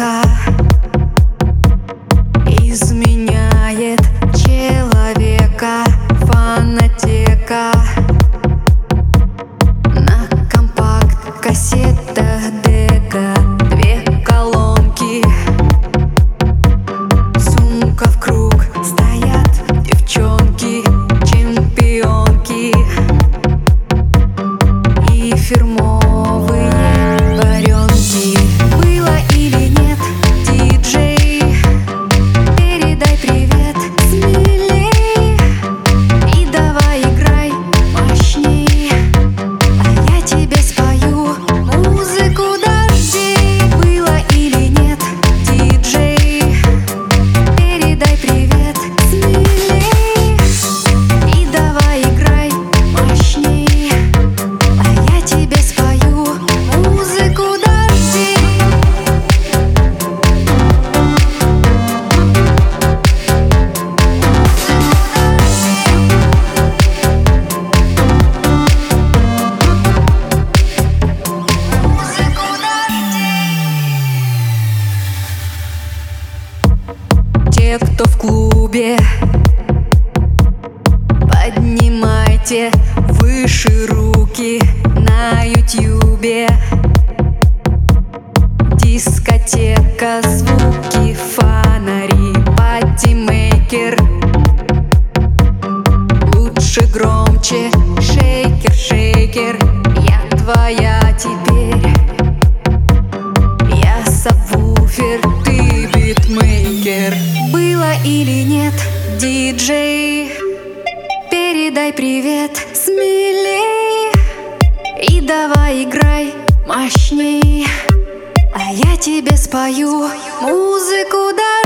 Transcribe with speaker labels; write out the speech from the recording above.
Speaker 1: человека Изменяет человека Фанатека. На компакт-кассетах клубе Поднимайте выше руки на ютюбе Дискотека, звуки, фонари, патимейкер Лучше громче, шейкер, шейкер. Я твоя теперь или нет, диджей? Передай привет смелей И давай играй мощней. А я тебе спою музыку да